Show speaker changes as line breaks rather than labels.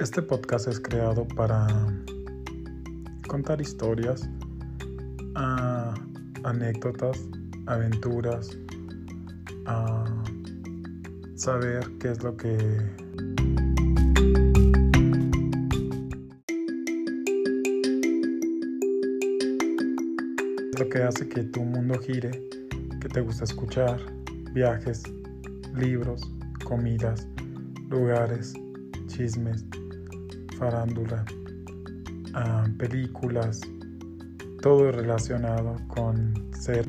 Este podcast es creado para contar historias, ah, anécdotas, aventuras, a saber qué es lo que lo que hace que tu mundo gire, que te gusta escuchar, viajes, libros, comidas, lugares, chismes, farándula, películas, todo relacionado con ser